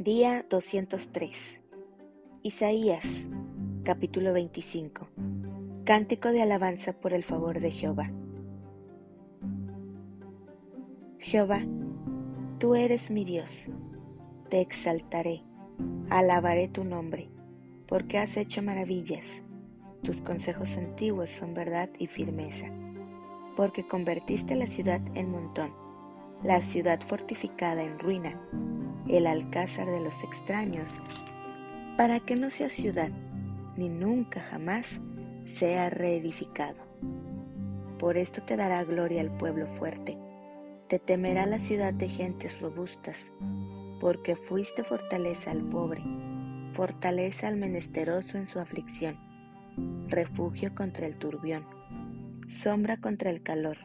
Día 203. Isaías, capítulo 25. Cántico de alabanza por el favor de Jehová. Jehová, tú eres mi Dios. Te exaltaré, alabaré tu nombre, porque has hecho maravillas. Tus consejos antiguos son verdad y firmeza, porque convertiste la ciudad en montón, la ciudad fortificada en ruina el alcázar de los extraños, para que no sea ciudad, ni nunca jamás sea reedificado. Por esto te dará gloria el pueblo fuerte, te temerá la ciudad de gentes robustas, porque fuiste fortaleza al pobre, fortaleza al menesteroso en su aflicción, refugio contra el turbión, sombra contra el calor,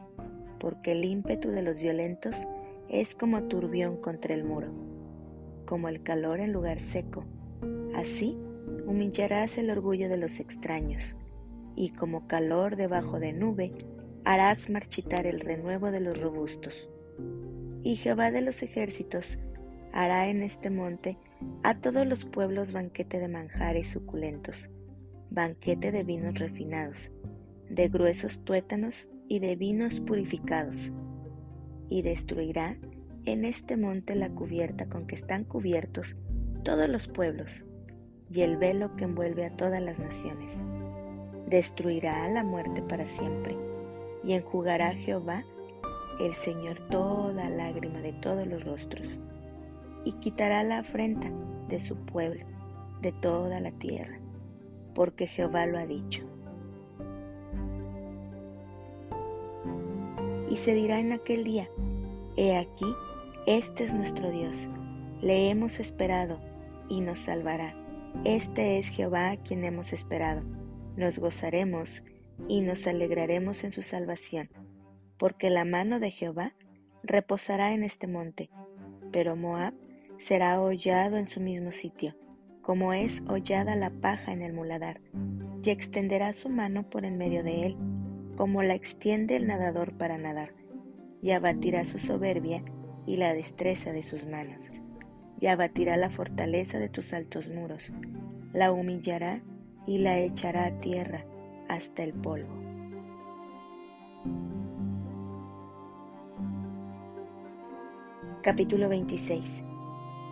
porque el ímpetu de los violentos es como turbión contra el muro como el calor en lugar seco. Así humillarás el orgullo de los extraños, y como calor debajo de nube, harás marchitar el renuevo de los robustos. Y Jehová de los ejércitos hará en este monte a todos los pueblos banquete de manjares suculentos, banquete de vinos refinados, de gruesos tuétanos y de vinos purificados, y destruirá en este monte la cubierta con que están cubiertos todos los pueblos y el velo que envuelve a todas las naciones. Destruirá a la muerte para siempre y enjugará a Jehová el Señor toda lágrima de todos los rostros y quitará la afrenta de su pueblo, de toda la tierra, porque Jehová lo ha dicho. Y se dirá en aquel día, he aquí, este es nuestro Dios, le hemos esperado y nos salvará. Este es Jehová a quien hemos esperado. Nos gozaremos y nos alegraremos en su salvación, porque la mano de Jehová reposará en este monte, pero Moab será hollado en su mismo sitio, como es hollada la paja en el muladar, y extenderá su mano por en medio de él, como la extiende el nadador para nadar, y abatirá su soberbia y la destreza de sus manos, y abatirá la fortaleza de tus altos muros, la humillará y la echará a tierra hasta el polvo. Capítulo 26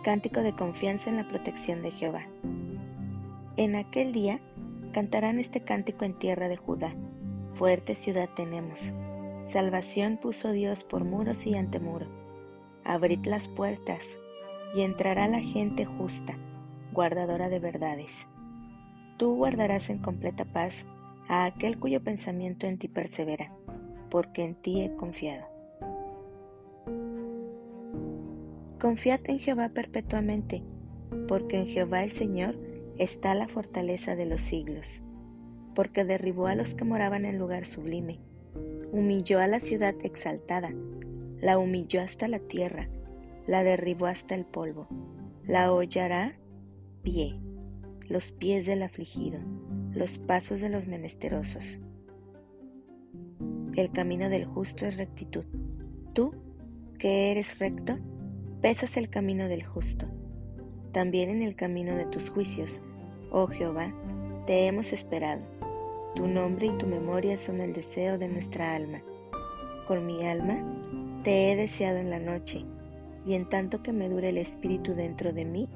Cántico de confianza en la protección de Jehová. En aquel día cantarán este cántico en tierra de Judá. Fuerte ciudad tenemos. Salvación puso Dios por muros y antemuro abrid las puertas, y entrará la gente justa, guardadora de verdades. Tú guardarás en completa paz a aquel cuyo pensamiento en ti persevera, porque en ti he confiado. Confiad en Jehová perpetuamente, porque en Jehová el Señor está la fortaleza de los siglos, porque derribó a los que moraban en lugar sublime, humilló a la ciudad exaltada, la humilló hasta la tierra, la derribó hasta el polvo, la hollará pie, los pies del afligido, los pasos de los menesterosos. El camino del justo es rectitud. Tú, que eres recto, pesas el camino del justo. También en el camino de tus juicios, oh Jehová, te hemos esperado. Tu nombre y tu memoria son el deseo de nuestra alma. Con mi alma te he deseado en la noche, y en tanto que me dure el espíritu dentro de mí,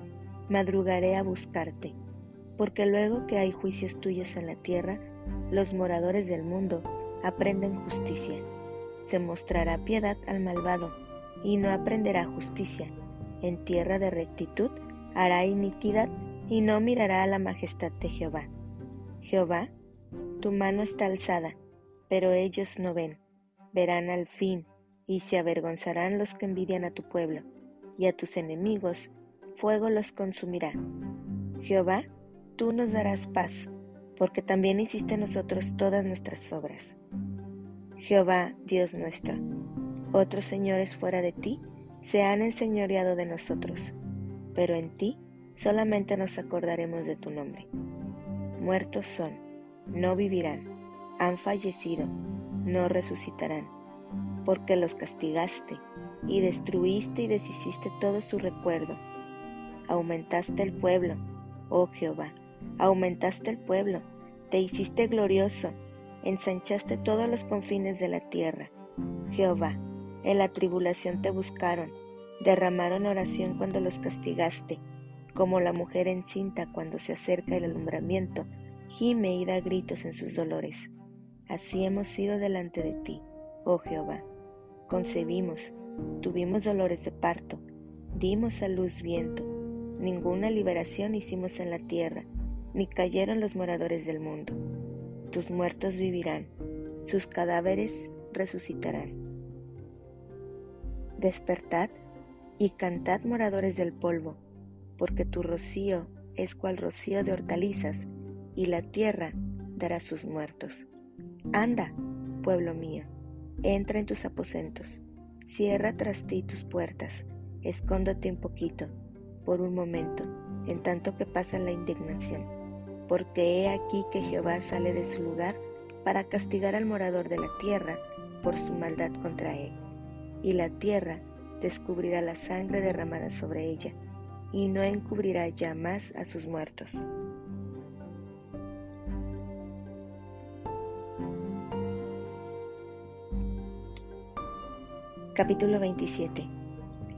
madrugaré a buscarte, porque luego que hay juicios tuyos en la tierra, los moradores del mundo aprenden justicia. Se mostrará piedad al malvado, y no aprenderá justicia. En tierra de rectitud hará iniquidad, y no mirará a la majestad de Jehová. Jehová, tu mano está alzada, pero ellos no ven. Verán al fin y se avergonzarán los que envidian a tu pueblo, y a tus enemigos fuego los consumirá. Jehová, tú nos darás paz, porque también hiciste nosotros todas nuestras obras. Jehová, Dios nuestro, otros señores fuera de ti se han enseñoreado de nosotros, pero en ti solamente nos acordaremos de tu nombre. Muertos son, no vivirán, han fallecido, no resucitarán porque los castigaste y destruiste y deshiciste todo su recuerdo. aumentaste el pueblo, oh Jehová, aumentaste el pueblo, te hiciste glorioso, ensanchaste todos los confines de la tierra. Jehová, en la tribulación te buscaron, derramaron oración cuando los castigaste, como la mujer encinta cuando se acerca el alumbramiento, gime y da gritos en sus dolores. Así hemos sido delante de ti, oh Jehová. Concebimos, tuvimos dolores de parto, dimos a luz viento, ninguna liberación hicimos en la tierra, ni cayeron los moradores del mundo. Tus muertos vivirán, sus cadáveres resucitarán. Despertad y cantad moradores del polvo, porque tu rocío es cual rocío de hortalizas, y la tierra dará sus muertos. Anda, pueblo mío, entra en tus aposentos, cierra tras ti tus puertas, escóndete un poquito, por un momento, en tanto que pasa la indignación, porque he aquí que Jehová sale de su lugar para castigar al morador de la tierra por su maldad contra él, y la tierra descubrirá la sangre derramada sobre ella, y no encubrirá ya más a sus muertos. Capítulo 27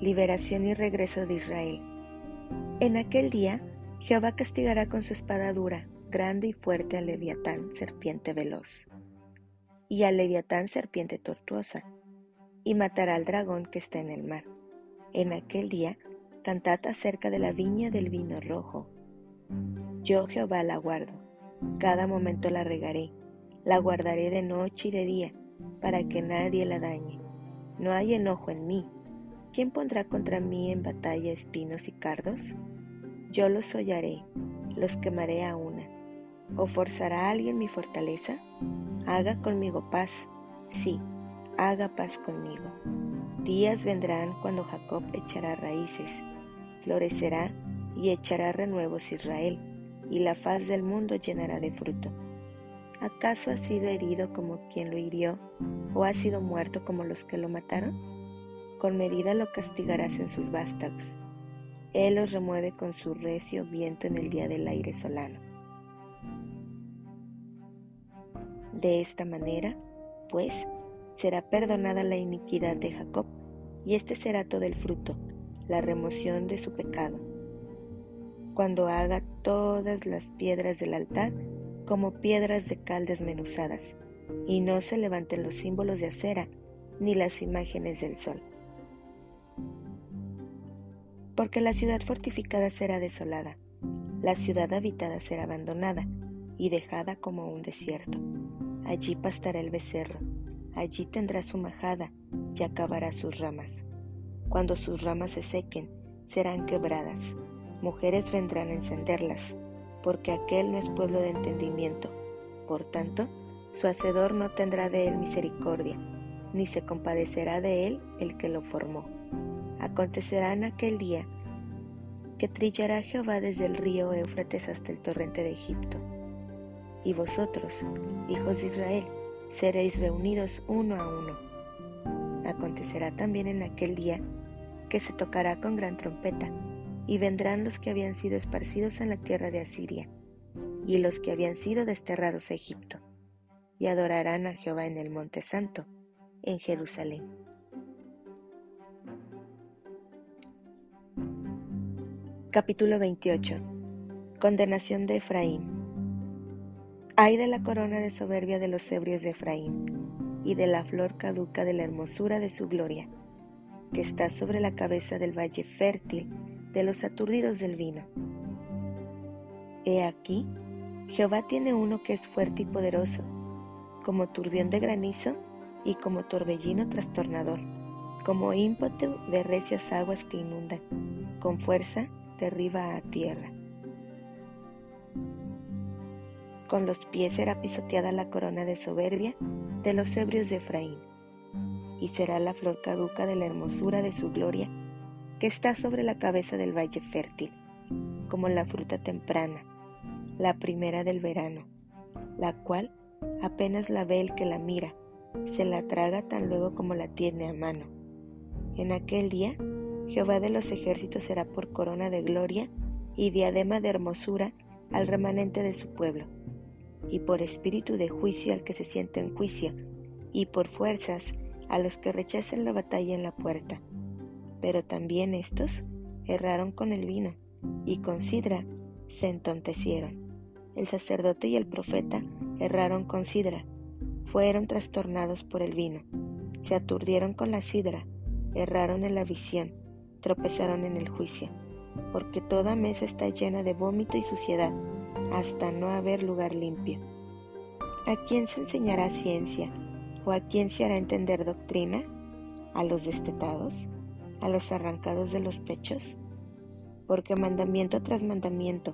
Liberación y regreso de Israel. En aquel día, Jehová castigará con su espada dura, grande y fuerte al leviatán, serpiente veloz, y al leviatán, serpiente tortuosa, y matará al dragón que está en el mar. En aquel día, cantad acerca de la viña del vino rojo. Yo Jehová la guardo, cada momento la regaré, la guardaré de noche y de día, para que nadie la dañe. No hay enojo en mí, ¿Quién pondrá contra mí en batalla espinos y cardos? Yo los hollaré, los quemaré a una. ¿O forzará alguien mi fortaleza? Haga conmigo paz, sí, haga paz conmigo. Días vendrán cuando Jacob echará raíces, florecerá y echará renuevos Israel, y la faz del mundo llenará de fruto. ¿Acaso ha sido herido como quien lo hirió, o ha sido muerto como los que lo mataron? con medida lo castigarás en sus vástagos. Él los remueve con su recio viento en el día del aire solano. De esta manera, pues, será perdonada la iniquidad de Jacob, y este será todo el fruto, la remoción de su pecado. Cuando haga todas las piedras del altar como piedras de cal desmenuzadas, y no se levanten los símbolos de acera ni las imágenes del sol porque la ciudad fortificada será desolada, la ciudad habitada será abandonada y dejada como un desierto. Allí pastará el becerro, allí tendrá su majada y acabará sus ramas. Cuando sus ramas se sequen, serán quebradas, mujeres vendrán a encenderlas, porque aquel no es pueblo de entendimiento. Por tanto, su hacedor no tendrá de él misericordia, ni se compadecerá de él el que lo formó. Acontecerá en aquel día que trillará Jehová desde el río Éufrates hasta el torrente de Egipto. Y vosotros, hijos de Israel, seréis reunidos uno a uno. Acontecerá también en aquel día que se tocará con gran trompeta, y vendrán los que habían sido esparcidos en la tierra de Asiria, y los que habían sido desterrados a Egipto, y adorarán a Jehová en el monte santo, en Jerusalén. Capítulo 28 Condenación de Efraín Ay de la corona de soberbia de los ebrios de Efraín y de la flor caduca de la hermosura de su gloria, que está sobre la cabeza del valle fértil de los aturdidos del vino. He aquí, Jehová tiene uno que es fuerte y poderoso, como turbión de granizo y como torbellino trastornador, como ímpetu de recias aguas que inundan, con fuerza derriba a tierra. Con los pies será pisoteada la corona de soberbia de los ebrios de Efraín, y será la flor caduca de la hermosura de su gloria, que está sobre la cabeza del valle fértil, como la fruta temprana, la primera del verano, la cual apenas la ve el que la mira, se la traga tan luego como la tiene a mano. En aquel día Jehová de los ejércitos será por corona de gloria y diadema de hermosura al remanente de su pueblo, y por espíritu de juicio al que se siente en juicio, y por fuerzas a los que rechacen la batalla en la puerta. Pero también estos erraron con el vino, y con sidra se entontecieron. El sacerdote y el profeta erraron con sidra, fueron trastornados por el vino, se aturdieron con la sidra, erraron en la visión, tropezaron en el juicio, porque toda mesa está llena de vómito y suciedad, hasta no haber lugar limpio. ¿A quién se enseñará ciencia? ¿O a quién se hará entender doctrina? ¿A los destetados? ¿A los arrancados de los pechos? Porque mandamiento tras mandamiento,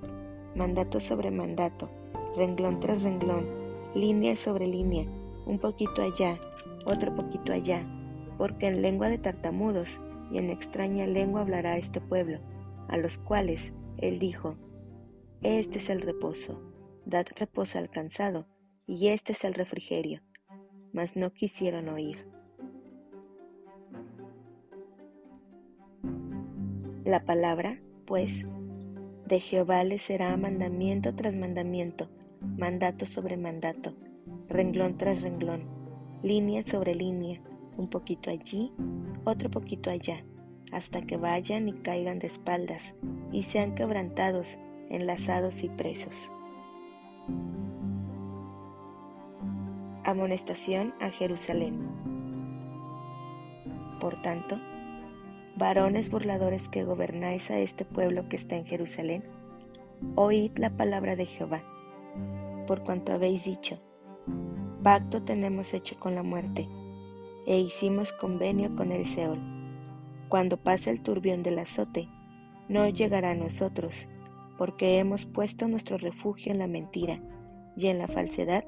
mandato sobre mandato, renglón tras renglón, línea sobre línea, un poquito allá, otro poquito allá, porque en lengua de tartamudos y en extraña lengua hablará este pueblo, a los cuales él dijo, Este es el reposo, dad reposo al cansado, y este es el refrigerio, mas no quisieron oír. La palabra, pues, de Jehová les será mandamiento tras mandamiento, mandato sobre mandato, renglón tras renglón, línea sobre línea, un poquito allí, otro poquito allá, hasta que vayan y caigan de espaldas y sean quebrantados, enlazados y presos. Amonestación a Jerusalén. Por tanto, varones burladores que gobernáis a este pueblo que está en Jerusalén, oíd la palabra de Jehová, por cuanto habéis dicho, pacto tenemos hecho con la muerte e hicimos convenio con el Seol. Cuando pase el turbión del azote, no llegará a nosotros, porque hemos puesto nuestro refugio en la mentira, y en la falsedad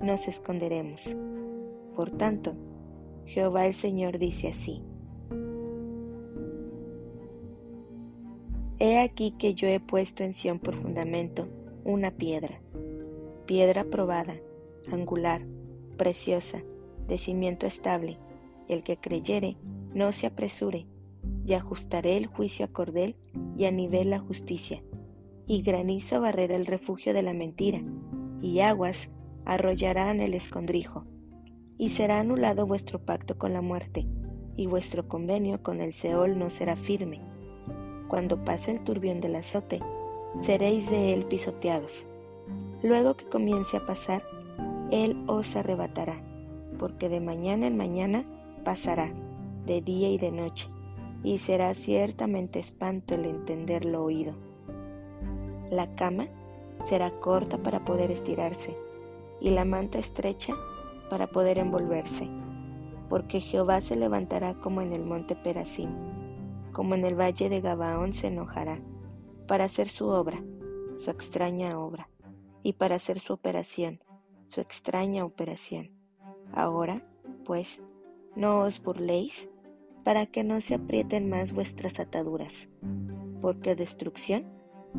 nos esconderemos. Por tanto, Jehová el Señor dice así. He aquí que yo he puesto en Sión por fundamento una piedra, piedra probada, angular, preciosa, de cimiento estable, el que creyere, no se apresure, y ajustaré el juicio a cordel y a nivel la justicia, y granizo barrerá el refugio de la mentira, y aguas arrollarán el escondrijo, y será anulado vuestro pacto con la muerte, y vuestro convenio con el Seol no será firme. Cuando pase el turbión del azote, seréis de él pisoteados. Luego que comience a pasar, él os arrebatará porque de mañana en mañana pasará, de día y de noche, y será ciertamente espanto el entender lo oído. La cama será corta para poder estirarse, y la manta estrecha para poder envolverse, porque Jehová se levantará como en el monte Perasim, como en el valle de Gabaón se enojará, para hacer su obra, su extraña obra, y para hacer su operación, su extraña operación Ahora, pues, no os burléis, para que no se aprieten más vuestras ataduras, porque destrucción,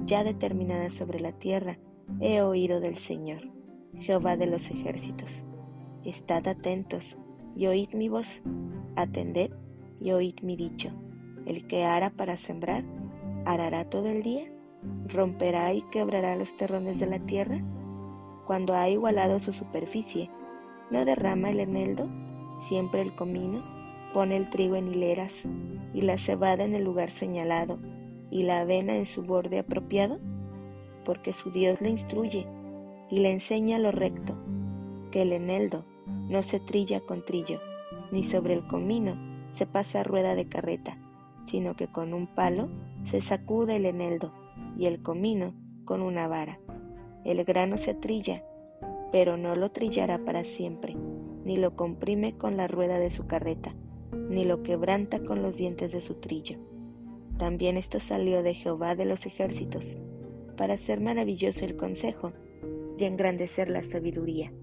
ya determinada sobre la tierra, he oído del Señor, Jehová de los ejércitos. Estad atentos y oíd mi voz, atended y oíd mi dicho. El que ara para sembrar, arará todo el día, romperá y quebrará los terrones de la tierra, cuando ha igualado su superficie ¿No derrama el eneldo siempre el comino? Pone el trigo en hileras y la cebada en el lugar señalado y la avena en su borde apropiado, porque su Dios le instruye y le enseña lo recto, que el eneldo no se trilla con trillo, ni sobre el comino se pasa rueda de carreta, sino que con un palo se sacude el eneldo y el comino con una vara. El grano se trilla pero no lo trillará para siempre, ni lo comprime con la rueda de su carreta, ni lo quebranta con los dientes de su trillo. También esto salió de Jehová de los ejércitos, para hacer maravilloso el consejo y engrandecer la sabiduría.